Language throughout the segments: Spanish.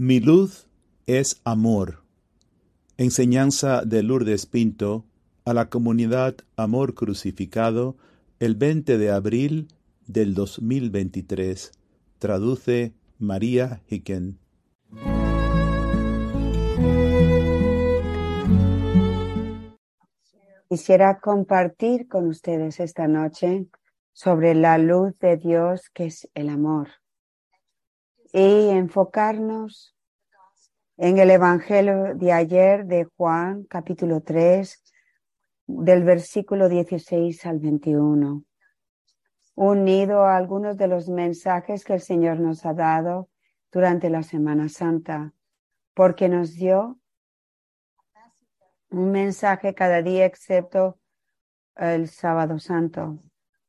Mi luz es amor. Enseñanza de Lourdes Pinto a la comunidad Amor Crucificado el 20 de abril del 2023. Traduce María Hicken. Quisiera compartir con ustedes esta noche sobre la luz de Dios que es el amor y enfocarnos en el Evangelio de ayer de Juan, capítulo 3, del versículo 16 al 21, unido a algunos de los mensajes que el Señor nos ha dado durante la Semana Santa, porque nos dio un mensaje cada día excepto el sábado santo.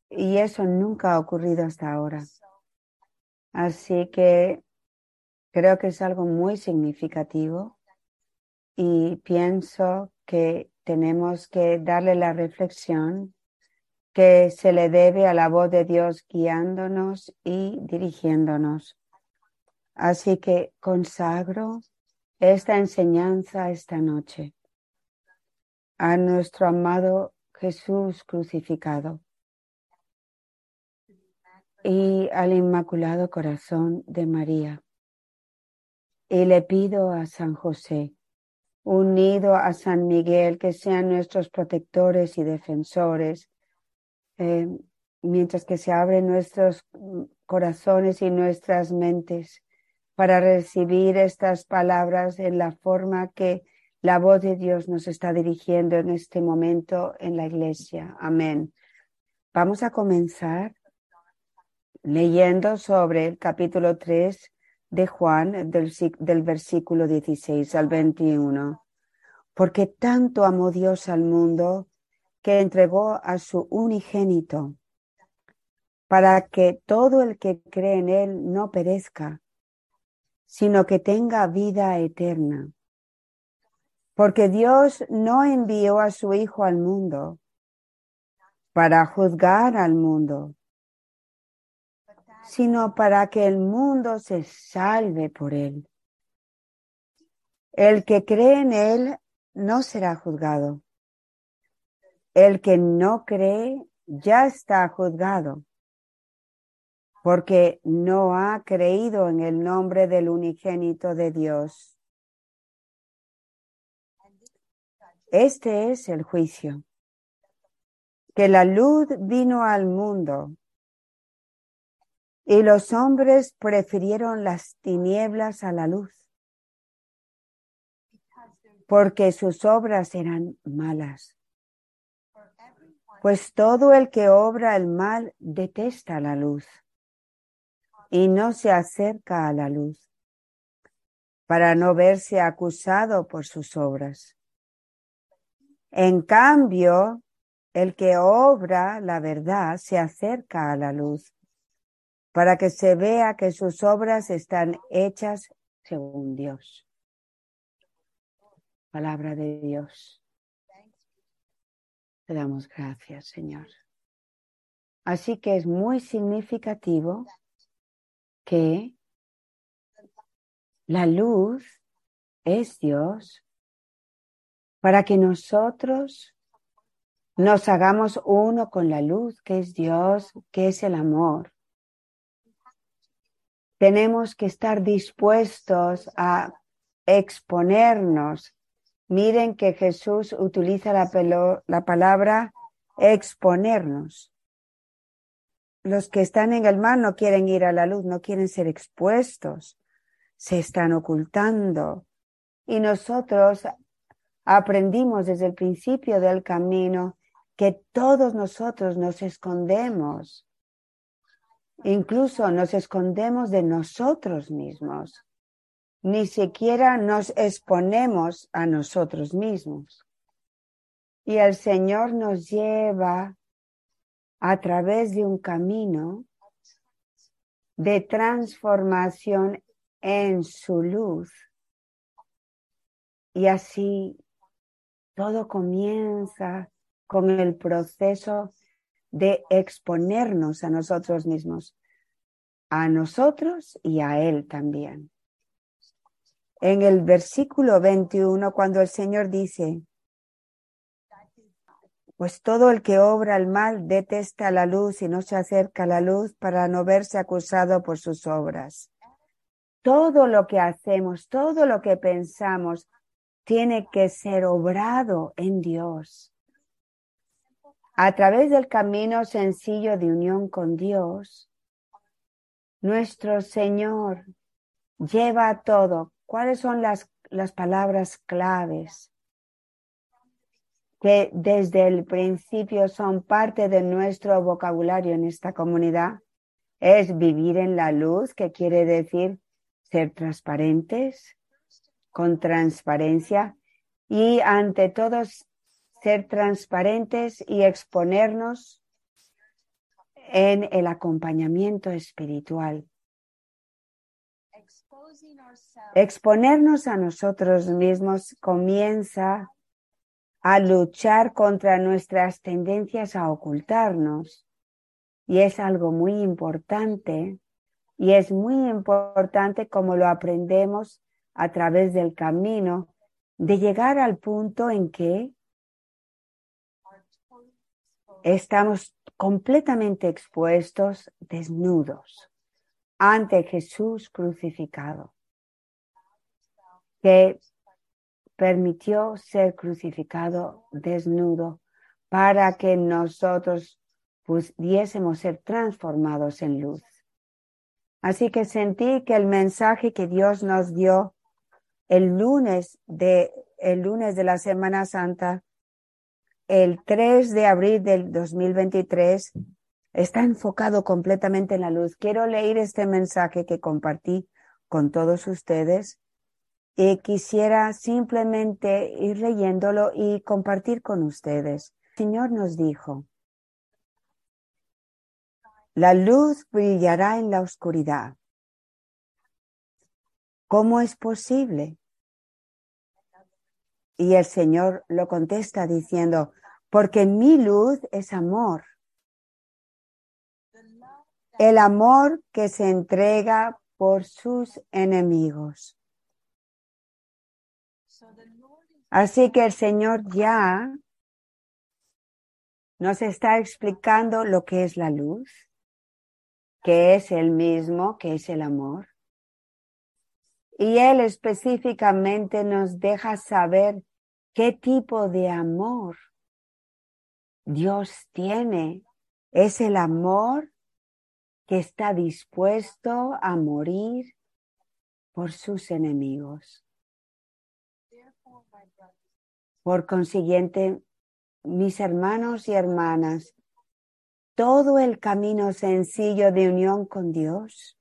Y eso nunca ha ocurrido hasta ahora. Así que creo que es algo muy significativo y pienso que tenemos que darle la reflexión que se le debe a la voz de Dios guiándonos y dirigiéndonos. Así que consagro esta enseñanza esta noche a nuestro amado Jesús crucificado y al Inmaculado Corazón de María. Y le pido a San José, unido a San Miguel, que sean nuestros protectores y defensores, eh, mientras que se abren nuestros corazones y nuestras mentes para recibir estas palabras en la forma que la voz de Dios nos está dirigiendo en este momento en la iglesia. Amén. Vamos a comenzar leyendo sobre el capítulo 3 de Juan del, del versículo 16 al 21. Porque tanto amó Dios al mundo que entregó a su unigénito para que todo el que cree en él no perezca, sino que tenga vida eterna. Porque Dios no envió a su Hijo al mundo para juzgar al mundo, sino para que el mundo se salve por él. El que cree en él no será juzgado. El que no cree ya está juzgado, porque no ha creído en el nombre del unigénito de Dios. Este es el juicio, que la luz vino al mundo y los hombres prefirieron las tinieblas a la luz, porque sus obras eran malas. Pues todo el que obra el mal detesta la luz y no se acerca a la luz para no verse acusado por sus obras. En cambio, el que obra la verdad se acerca a la luz para que se vea que sus obras están hechas según Dios. Palabra de Dios. Te damos gracias, Señor. Así que es muy significativo que la luz es Dios para que nosotros nos hagamos uno con la luz que es Dios, que es el amor tenemos que estar dispuestos a exponernos. Miren que Jesús utiliza la, la palabra exponernos. Los que están en el mar no quieren ir a la luz, no quieren ser expuestos, se están ocultando. Y nosotros aprendimos desde el principio del camino que todos nosotros nos escondemos Incluso nos escondemos de nosotros mismos. Ni siquiera nos exponemos a nosotros mismos. Y el Señor nos lleva a través de un camino de transformación en su luz. Y así todo comienza con el proceso de exponernos a nosotros mismos, a nosotros y a Él también. en el versículo 21 cuando el Señor dice, pues todo el que obra el mal detesta la luz y no se acerca a la luz para no verse acusado por sus obras. Todo lo que hacemos, todo lo que pensamos, tiene que ser obrado en Dios. A través del camino sencillo de unión con Dios, nuestro Señor lleva todo. ¿Cuáles son las, las palabras claves? que desde el principio son parte de nuestro vocabulario en esta comunidad. Es vivir en la luz, que quiere decir ser transparentes, con transparencia y ante todo ser transparentes y exponernos en el acompañamiento espiritual. Exponernos a nosotros mismos comienza a luchar contra nuestras tendencias a ocultarnos. Y es algo muy importante, y es muy importante como lo aprendemos a través del camino, de llegar al punto en que estamos completamente expuestos, desnudos, ante Jesús crucificado, que permitió ser crucificado desnudo para que nosotros pudiésemos ser transformados en luz. Así que sentí que el mensaje que Dios nos dio el lunes de, el lunes de la Semana Santa, el 3 de abril del 2023, está enfocado completamente en la luz. Quiero leer este mensaje que compartí con todos ustedes y quisiera simplemente ir leyéndolo y compartir con ustedes. El Señor nos dijo, la luz brillará en la oscuridad. ¿Cómo es posible? Y el Señor lo contesta diciendo, porque mi luz es amor. El amor que se entrega por sus enemigos. Así que el Señor ya nos está explicando lo que es la luz, que es el mismo, que es el amor. Y Él específicamente nos deja saber qué tipo de amor Dios tiene. Es el amor que está dispuesto a morir por sus enemigos. Por consiguiente, mis hermanos y hermanas, todo el camino sencillo de unión con Dios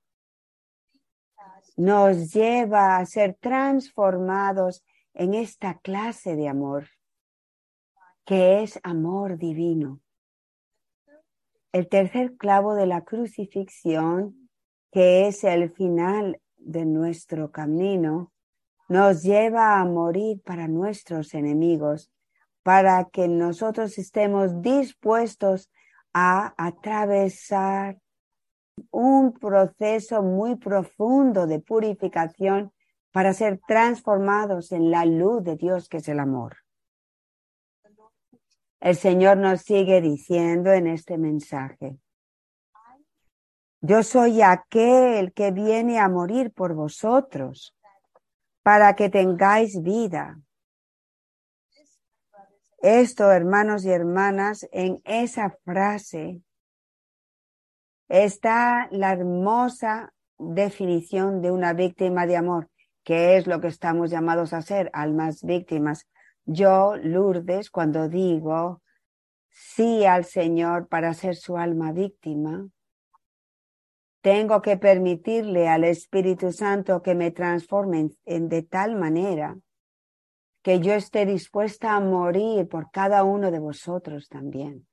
nos lleva a ser transformados en esta clase de amor, que es amor divino. El tercer clavo de la crucifixión, que es el final de nuestro camino, nos lleva a morir para nuestros enemigos, para que nosotros estemos dispuestos a atravesar un proceso muy profundo de purificación para ser transformados en la luz de Dios que es el amor. El Señor nos sigue diciendo en este mensaje, yo soy aquel que viene a morir por vosotros para que tengáis vida. Esto, hermanos y hermanas, en esa frase está la hermosa definición de una víctima de amor, que es lo que estamos llamados a ser, almas víctimas. Yo, Lourdes, cuando digo sí al Señor para ser su alma víctima, tengo que permitirle al Espíritu Santo que me transforme en, de tal manera que yo esté dispuesta a morir por cada uno de vosotros también.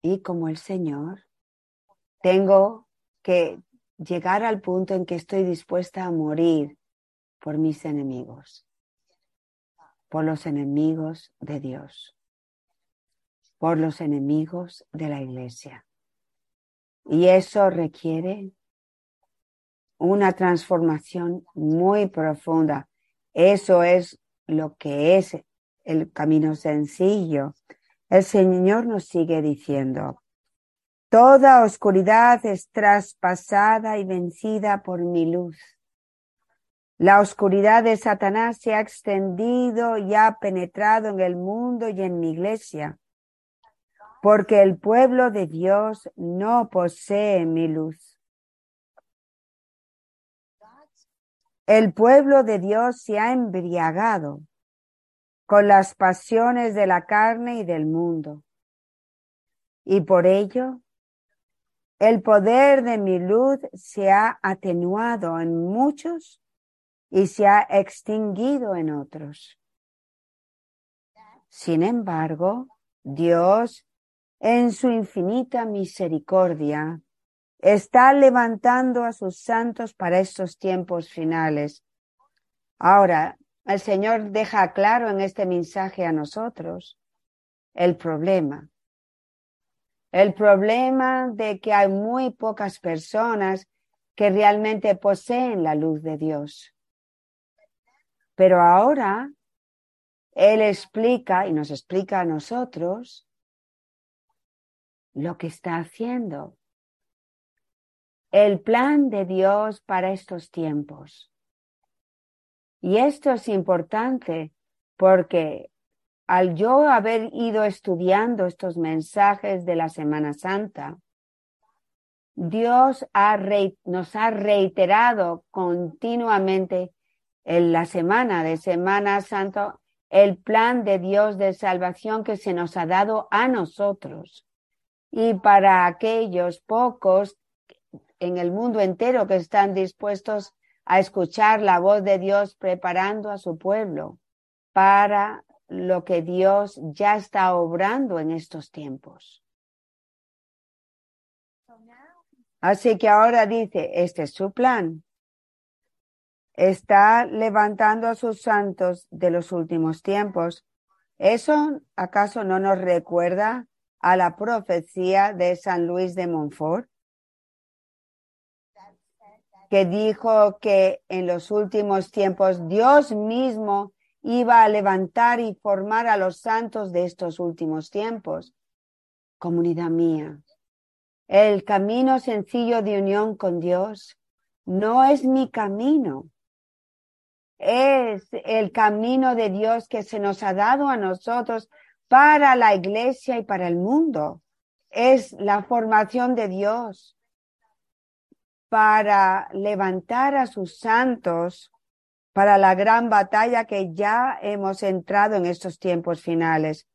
Y como el Señor, tengo que llegar al punto en que estoy dispuesta a morir por mis enemigos, por los enemigos de Dios, por los enemigos de la iglesia. Y eso requiere una transformación muy profunda Eso es lo que es el camino sencillo. El Señor nos sigue diciendo, toda oscuridad es traspasada y vencida por mi luz. La oscuridad de Satanás se ha extendido y ha penetrado en el mundo y en mi iglesia, porque el pueblo de Dios no posee mi luz. El pueblo de Dios se ha embriagado con las pasiones de la carne y del mundo. Y por ello, el poder de mi luz se ha atenuado en muchos y se ha extinguido en otros. Sin embargo, Dios, en su infinita misericordia, está levantando a sus santos para estos tiempos finales. Ahora, el Señor deja claro en este mensaje a nosotros el problema. El problema de que hay muy pocas personas que realmente poseen la luz de Dios. Pero ahora Él explica y nos explica a nosotros lo que está haciendo. El plan de Dios para estos tiempos. Y esto es importante porque al yo haber ido estudiando estos mensajes de la Semana Santa, Dios nos ha reiterado continuamente en la semana de Semana Santa el plan de Dios de salvación que se nos ha dado a nosotros y para aquellos pocos en el mundo entero que están dispuestos a escuchar la voz de Dios preparando a su pueblo para lo que Dios ya está obrando en estos tiempos. Así que ahora dice, este es su plan está levantando a sus santos de los últimos tiempos. ¿Eso acaso no nos recuerda a la profecía de San Luis de Montfort? Que dijo que en los últimos tiempos Dios mismo iba a levantar y formar a los santos de estos últimos tiempos. Comunidad mía, el camino sencillo de unión con Dios no es mi camino, es el camino de Dios que se nos ha dado a nosotros para la iglesia y para el mundo. Es la formación de Dios para levantar a sus santos para la gran batalla que ya hemos entrado en estos tiempos finales.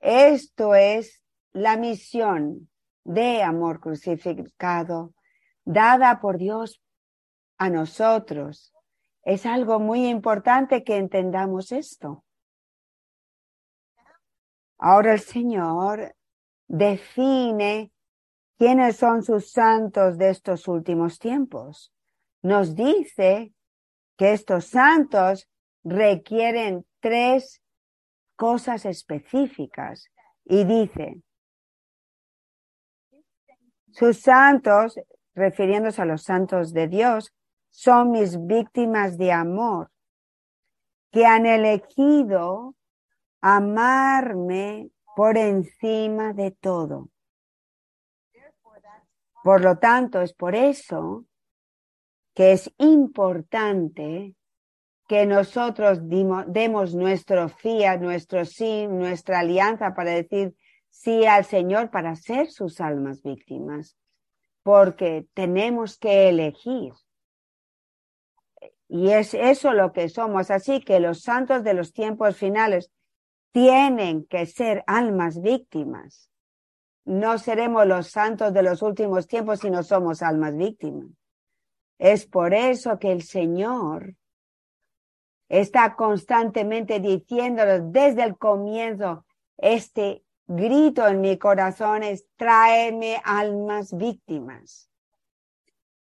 Esto es la misión de amor crucificado dada por Dios a nosotros es algo muy importante que entendamos esto. Ahora el Señor define quiénes son sus santos de estos últimos tiempos. Nos dice que estos santos requieren tres cosas específicas y dice, sus santos, refiriéndose a los santos de Dios, son mis víctimas de amor, que han elegido amarme por encima de todo. Por lo tanto, es por eso que es importante que nosotros demos nuestro fiat, nuestro sí, nuestra alianza para decir sí al Señor para ser sus almas víctimas, porque tenemos que elegir. Y es eso lo que somos. Así que los santos de los tiempos finales tienen que ser almas víctimas. No seremos los santos de los últimos tiempos si no somos almas víctimas. Es por eso que el Señor está constantemente diciéndonos desde el comienzo, este grito en mi corazón es, tráeme almas víctimas.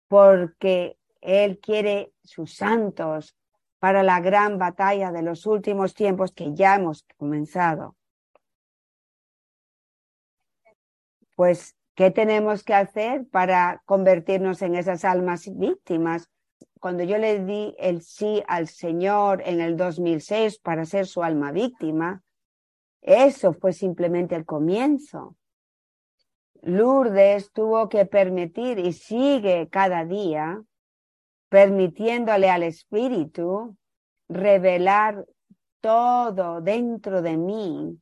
Porque él quiere sus santos para la gran batalla de los últimos tiempos que ya hemos comenzado. Pues, ¿qué tenemos que hacer para convertirnos en esas almas víctimas? cuando yo le di el sí al Señor en el 2006 para ser su alma víctima, eso fue simplemente el comienzo. Lourdes tuvo que permitir y sigue cada día permitiéndole al Espíritu revelar todo dentro de mí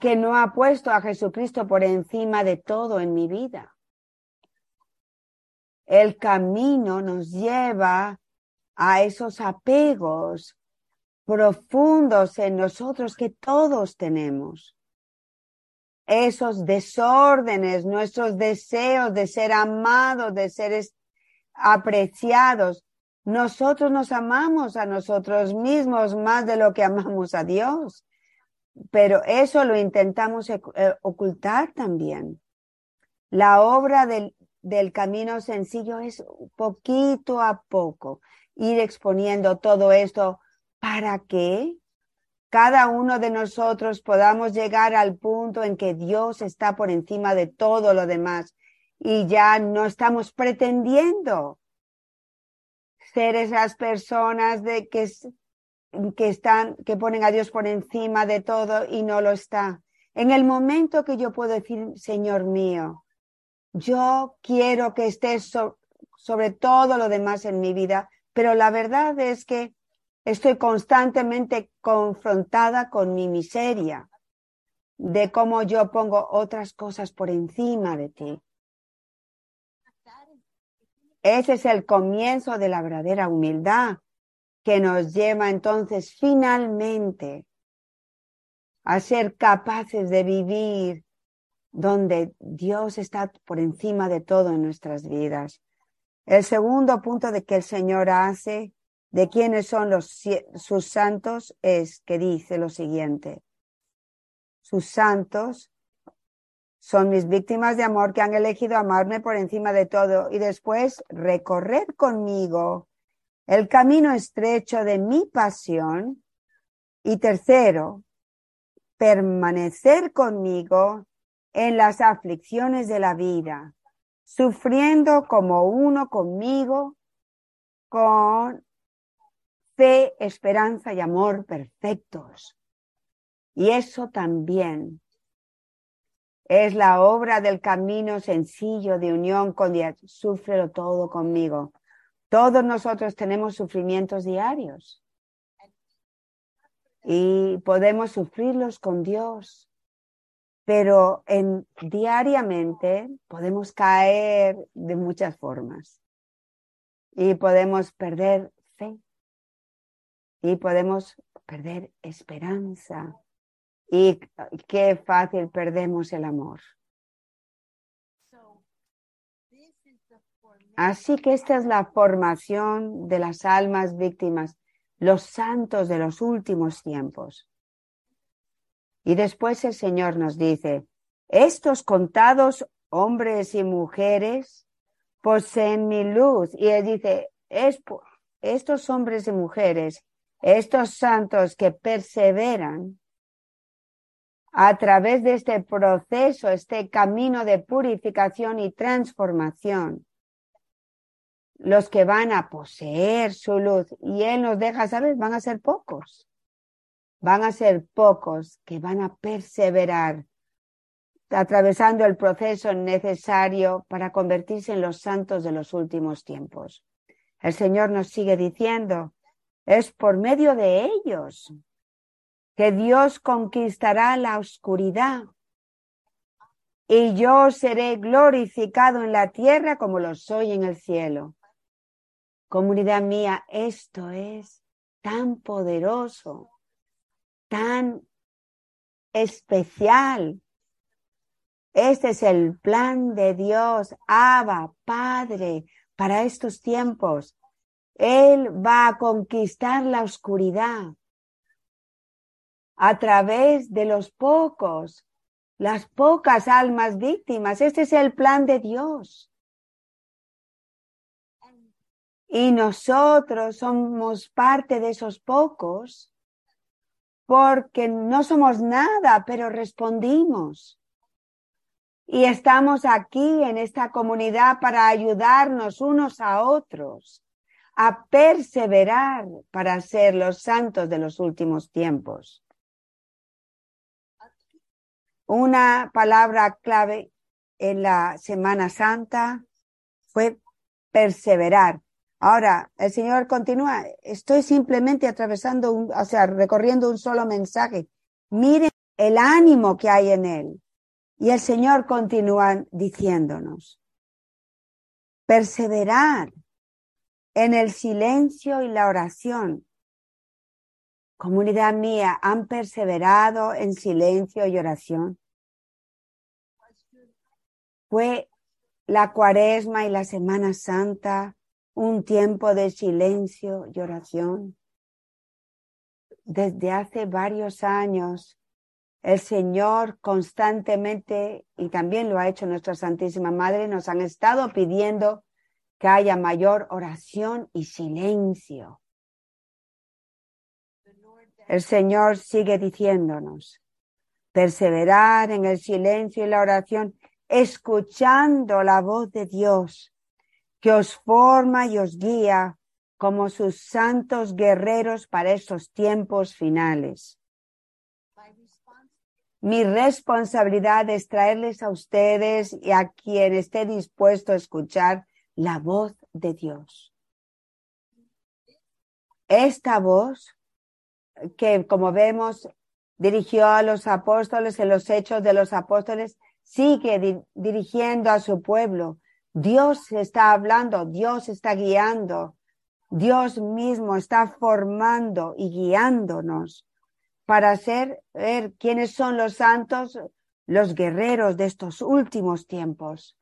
que no ha puesto a Jesucristo por encima de todo en mi vida. El camino nos lleva a esos apegos profundos en nosotros que todos tenemos. Esos desórdenes, nuestros deseos de ser amados, de ser apreciados. Nosotros nos amamos a nosotros mismos más de lo que amamos a Dios pero eso lo intentamos eh, ocultar también. La obra del, del camino sencillo es poquito a poco ir exponiendo todo esto para que cada uno de nosotros podamos llegar al punto en que Dios está por encima de todo lo demás y ya no estamos pretendiendo ser esas personas de que que están, que ponen a Dios por encima de todo y no lo está. En el momento que yo puedo decir, Señor mío, yo quiero que estés sobre todo lo demás en mi vida, pero la verdad es que estoy constantemente confrontada con mi miseria, de cómo yo pongo otras cosas por encima de ti. Ese es el comienzo de la verdadera humildad, que nos lleva entonces finalmente a ser capaces de vivir donde Dios está por encima de todo en nuestras vidas. El segundo punto de que el Señor hace de quiénes son los, sus santos es que dice lo siguiente. Sus santos son mis víctimas de amor que han elegido amarme por encima de todo y después recorrer conmigo el camino estrecho de mi pasión. Y tercero, permanecer conmigo en las aflicciones de la vida, sufriendo como uno conmigo, con fe, esperanza y amor perfectos. Y eso también es la obra del camino sencillo de unión con Dios. Súfrelo todo conmigo. Todos nosotros tenemos sufrimientos diarios. Y podemos sufrirlos con Dios, pero en, diariamente podemos caer de muchas formas. Y podemos perder fe. Y podemos perder esperanza y qué fácil perdemos el amor. Así que esta es la formación de las almas víctimas, los santos de los últimos tiempos. Y después el Señor nos dice, estos contados hombres y mujeres poseen mi luz. Y Él dice, estos hombres y mujeres, estos santos que perseveran a través de este proceso, este camino de purificación y transformación, los que van a poseer su luz. Y Él nos deja saber, van a ser pocos. Van a ser pocos que van a perseverar atravesando el proceso necesario para convertirse en los santos de los últimos tiempos. El Señor nos sigue diciendo, es por medio de ellos que Dios conquistará la oscuridad y yo seré glorificado en la tierra como lo soy en el cielo. Comunidad mía, esto es tan poderoso, tan especial. Este es el plan de Dios, Abba, Padre, para estos tiempos. Él va a conquistar la oscuridad a través de los pocos, las pocas almas víctimas. Este es el plan de Dios. Y nosotros somos parte de esos pocos porque no somos nada, pero respondimos. Y estamos aquí en esta comunidad para ayudarnos unos a otros a perseverar para ser los santos de los últimos tiempos. Una palabra clave en la Semana Santa fue perseverar. Ahora, el Señor continúa, estoy simplemente atravesando, un, o sea, recorriendo un solo mensaje. Miren el ánimo que hay en él. Y el Señor continúa diciéndonos, perseverar en el silencio y la oración. Comunidad mía, ¿han perseverado en silencio y oración? Fue la cuaresma y la Semana Santa un tiempo de silencio y oración. Desde hace varios años el Señor constantemente, y también lo ha hecho nuestra Santísima Madre, nos han estado pidiendo que haya mayor oración y silencio. El Señor sigue diciéndonos, perseverar en el silencio y la oración, escuchando la voz de Dios, que os forma y os guía como sus santos guerreros para estos tiempos finales. Mi responsabilidad es traerles a ustedes y a quien esté dispuesto a escuchar la voz de Dios. Esta voz que, como vemos, dirigió a los apóstoles en los hechos de los apóstoles, sigue dirigiendo a su pueblo. Dios está hablando, Dios está guiando, Dios mismo está formando y guiándonos para ser, ver quiénes son los santos, los guerreros de estos últimos tiempos.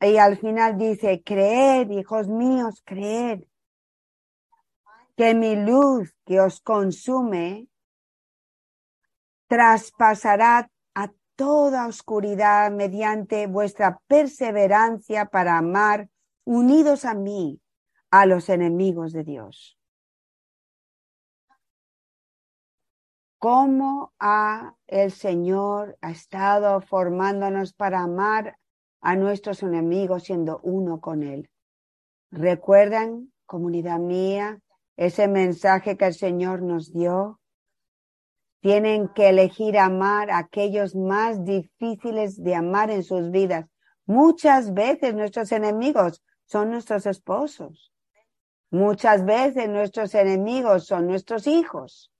Y al final dice, creed, hijos míos, creed, que mi luz que os consume traspasará a toda oscuridad mediante vuestra perseverancia para amar unidos a mí a los enemigos de Dios. cómo ha el Señor ha estado formándonos para amar a nuestros enemigos siendo uno con Él. ¿Recuerdan, comunidad mía, ese mensaje que el Señor nos dio? Tienen que elegir amar a aquellos más difíciles de amar en sus vidas. Muchas veces nuestros enemigos son nuestros esposos. Muchas veces nuestros enemigos son nuestros hijos.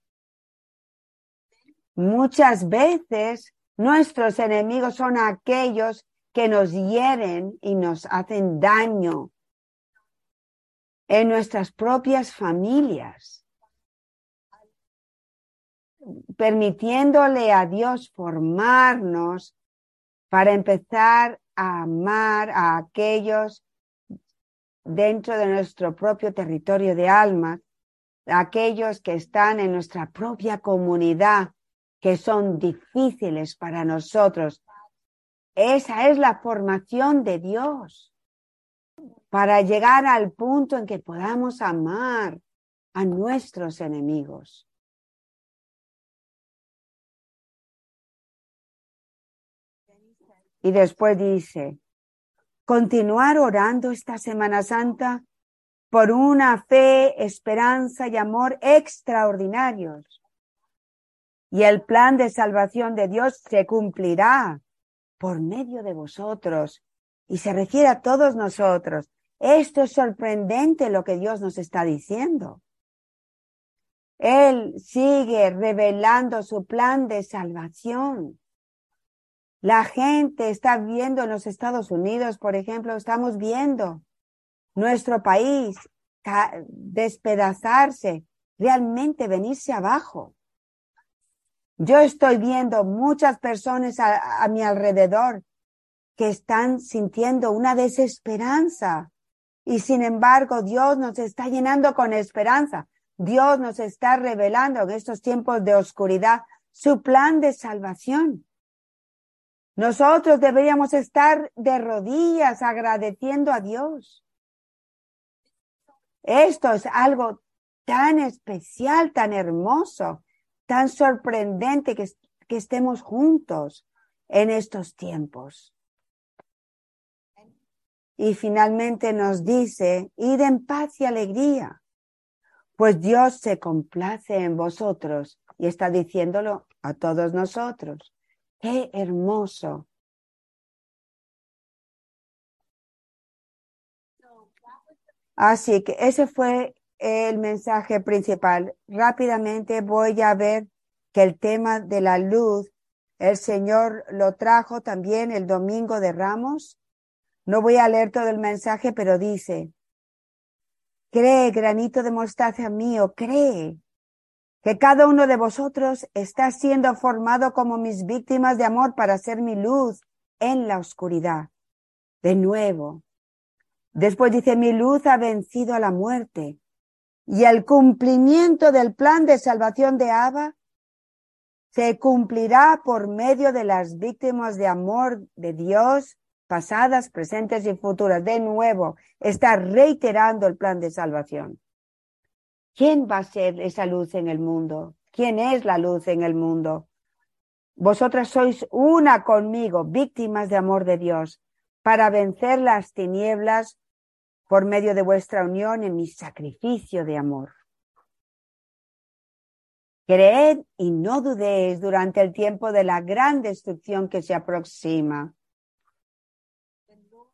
Muchas veces nuestros enemigos son aquellos que nos hieren y nos hacen daño en nuestras propias familias, permitiéndole a Dios formarnos para empezar a amar a aquellos dentro de nuestro propio territorio de alma, aquellos que están en nuestra propia comunidad que son difíciles para nosotros. Esa es la formación de Dios para llegar al punto en que podamos amar a nuestros enemigos. Y después dice, continuar orando esta Semana Santa por una fe, esperanza y amor extraordinarios y el plan de salvación de Dios se cumplirá por medio de vosotros y se refiere a todos nosotros. Esto es sorprendente lo que Dios nos está diciendo. Él sigue revelando su plan de salvación. La gente está viendo en los Estados Unidos, por ejemplo, estamos viendo nuestro país despedazarse, realmente venirse abajo. Yo estoy viendo muchas personas a, mi alrededor que están sintiendo una desesperanza. Y sin embargo, Dios nos está llenando con esperanza. Dios nos está revelando en estos tiempos de oscuridad su plan de salvación. Nosotros deberíamos estar de rodillas agradeciendo a Dios. Esto es algo tan especial, tan hermoso, tan sorprendente que, estemos juntos en estos tiempos. Y finalmente nos dice, id en paz y alegría, pues Dios se complace en vosotros y está diciéndolo a todos nosotros. Qué hermoso. Así que ese fue el mensaje principal. Rápidamente voy a ver que el tema de la luz, el Señor lo trajo también el domingo de Ramos. No voy a leer todo el mensaje, pero dice, cree, granito de mostaza mío, cree que cada uno de vosotros está siendo formado como mis víctimas de amor para ser mi luz en la oscuridad. De nuevo. Después dice, mi luz ha vencido a la muerte y el cumplimiento del plan de salvación de Abba se cumplirá por medio de las víctimas de amor de Dios, pasadas, presentes y futuras. De nuevo, está reiterando el plan de salvación. ¿Quién va a ser esa luz en el mundo? ¿Quién es la luz en el mundo? Vosotras sois una conmigo, víctimas de amor de Dios, para vencer las tinieblas por medio de vuestra unión en mi sacrificio de amor. Creed y no dudéis durante el tiempo de la gran destrucción que se aproxima.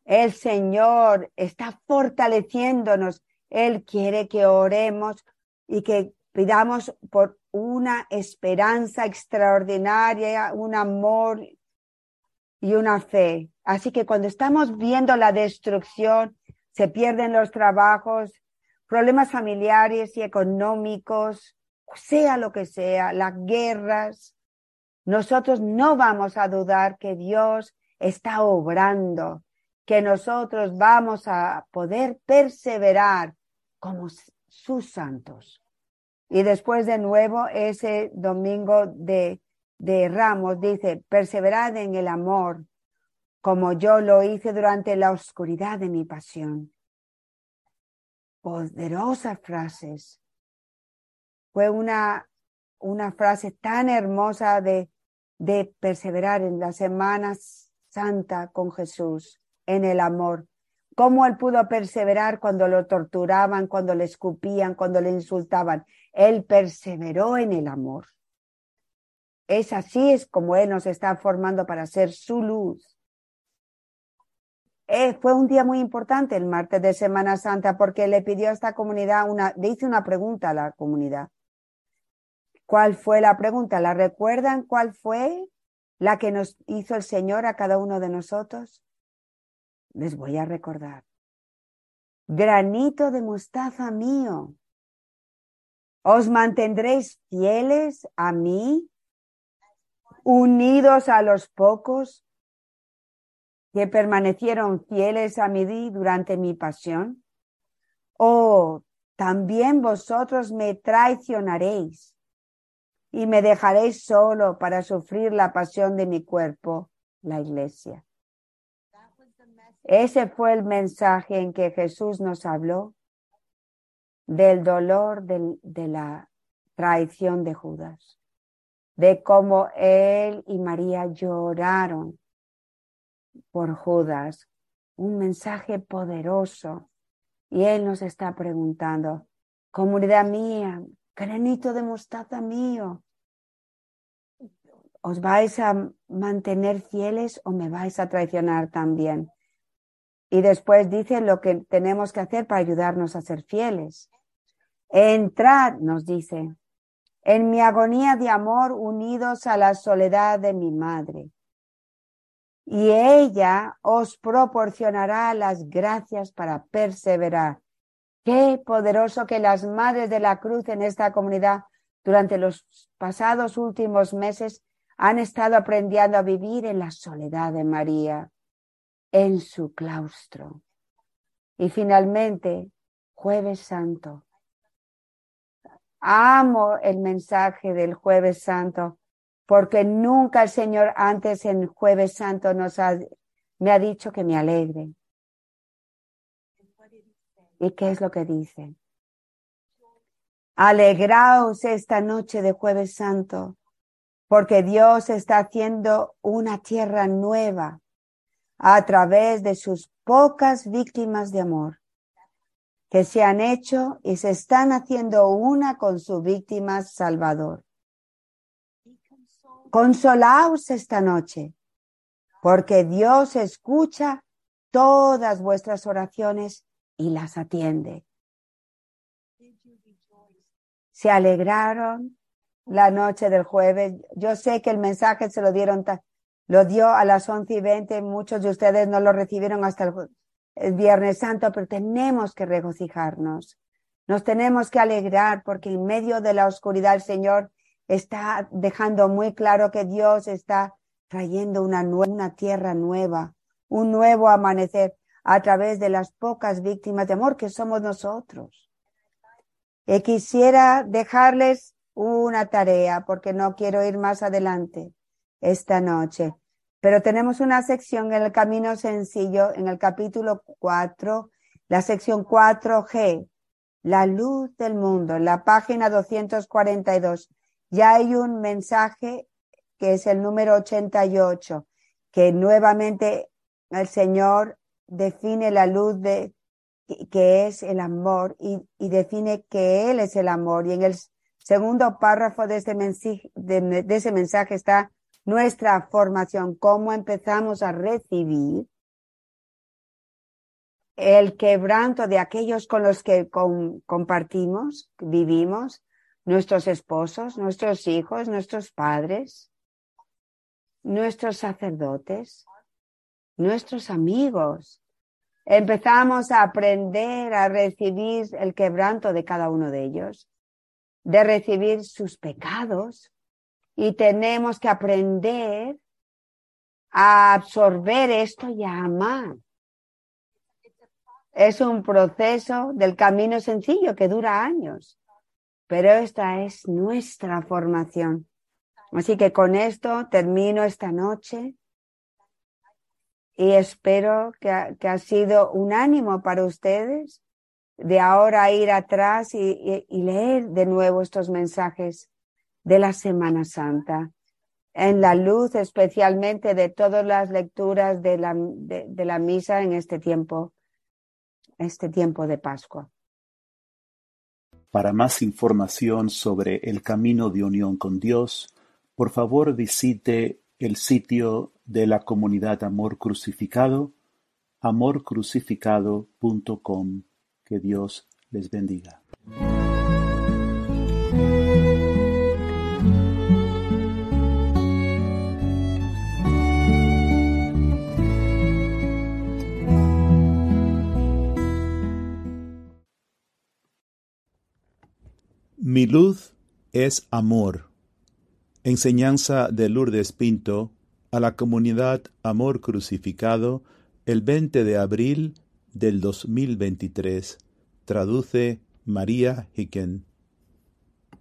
El Señor está fortaleciéndonos. Él quiere que oremos y que pidamos por una esperanza extraordinaria, un amor y una fe. Así que cuando estamos viendo la destrucción, se pierden los trabajos, problemas familiares y económicos, sea lo que sea, las guerras, nosotros no vamos a dudar que Dios está obrando, que nosotros vamos a poder perseverar como sus santos. Y después de nuevo, ese domingo de, de Ramos dice, perseverad en el amor, como yo lo hice durante la oscuridad de mi pasión. Poderosas frases. Fue una, una frase tan hermosa de, de perseverar en la Semana Santa con Jesús, en el amor. ¿Cómo él pudo perseverar cuando lo torturaban, cuando le escupían, cuando le insultaban? Él perseveró en el amor. Es así es como Él nos está formando para ser su luz. Eh, fue un día muy importante el martes de Semana Santa porque le pidió a esta comunidad una, le hice una pregunta a la comunidad. ¿Cuál fue la pregunta? ¿La recuerdan cuál fue la que nos hizo el Señor a cada uno de nosotros? Les voy a recordar. Granito de mostaza mío, ¿Os mantendréis fieles a mí, unidos a los pocos que permanecieron fieles a mí durante mi pasión? ¿O también vosotros me traicionaréis y me dejaréis solo para sufrir la pasión de mi cuerpo, la iglesia? Ese fue el mensaje en que Jesús nos habló del dolor de la traición de Judas, de cómo él y María lloraron por Judas, un mensaje poderoso. Y él nos está preguntando, comunidad mía, granito de mostaza mío, ¿os vais a mantener fieles o me vais a traicionar también? Y después dice lo que tenemos que hacer para ayudarnos a ser fieles. Entrad, nos dice, en mi agonía de amor unidos a la soledad de mi madre. Y ella os proporcionará las gracias para perseverar. Qué poderoso que las madres de la cruz en esta comunidad durante los pasados últimos meses han estado aprendiendo a vivir en la soledad de María en su claustro. Y finalmente, jueves santo. Amo el mensaje del jueves santo porque nunca el Señor antes en jueves santo nos ha, me ha dicho que me alegre. ¿Y qué es lo que dice? Alegraos esta noche de jueves santo porque Dios está haciendo una tierra nueva a través de sus pocas víctimas de amor que se han hecho y se están haciendo una con su víctima salvador. Consolaos esta noche, porque Dios escucha todas vuestras oraciones y las atiende. Se alegraron la noche del jueves. Yo sé que el mensaje se lo dieron, lo dio a las once y veinte. Muchos de ustedes no lo recibieron hasta el, Viernes Santo, pero tenemos que regocijarnos. Nos tenemos que alegrar porque en medio de la oscuridad el Señor está dejando muy claro que Dios está trayendo una, una tierra nueva, un nuevo amanecer a través de las pocas víctimas de amor que somos nosotros. Y quisiera dejarles una tarea porque no quiero ir más adelante esta noche. Pero tenemos una sección en el camino sencillo, en el capítulo 4, la sección 4G, la luz del mundo, en la página 242. Ya hay un mensaje que es el número 88, que nuevamente el Señor define la luz de que es el amor y, define que Él es el amor. Y en el segundo párrafo de, de, de ese mensaje está nuestra formación, cómo empezamos a recibir el quebranto de aquellos con los que compartimos, vivimos, nuestros esposos, nuestros hijos, nuestros padres, nuestros sacerdotes, nuestros amigos. Empezamos a aprender a recibir el quebranto de cada uno de ellos, de recibir sus pecados y tenemos que aprender a absorber esto y a amar. Es un proceso del camino sencillo que dura años, pero esta es nuestra formación. Así que con esto termino esta noche y espero que ha, sido un ánimo para ustedes de ahora ir atrás y leer de nuevo estos mensajes de la Semana Santa, en la luz especialmente de todas las lecturas de la, de, la misa en este tiempo, este tiempo de Pascua. Para más información sobre el camino de unión con Dios, por favor visite el sitio de la comunidad Amor Crucificado, amorcrucificado.com. Que Dios les bendiga. Mi luz es amor. Enseñanza de Lourdes Pinto a la comunidad Amor Crucificado el 20 de abril del 2023. Traduce María Hicken.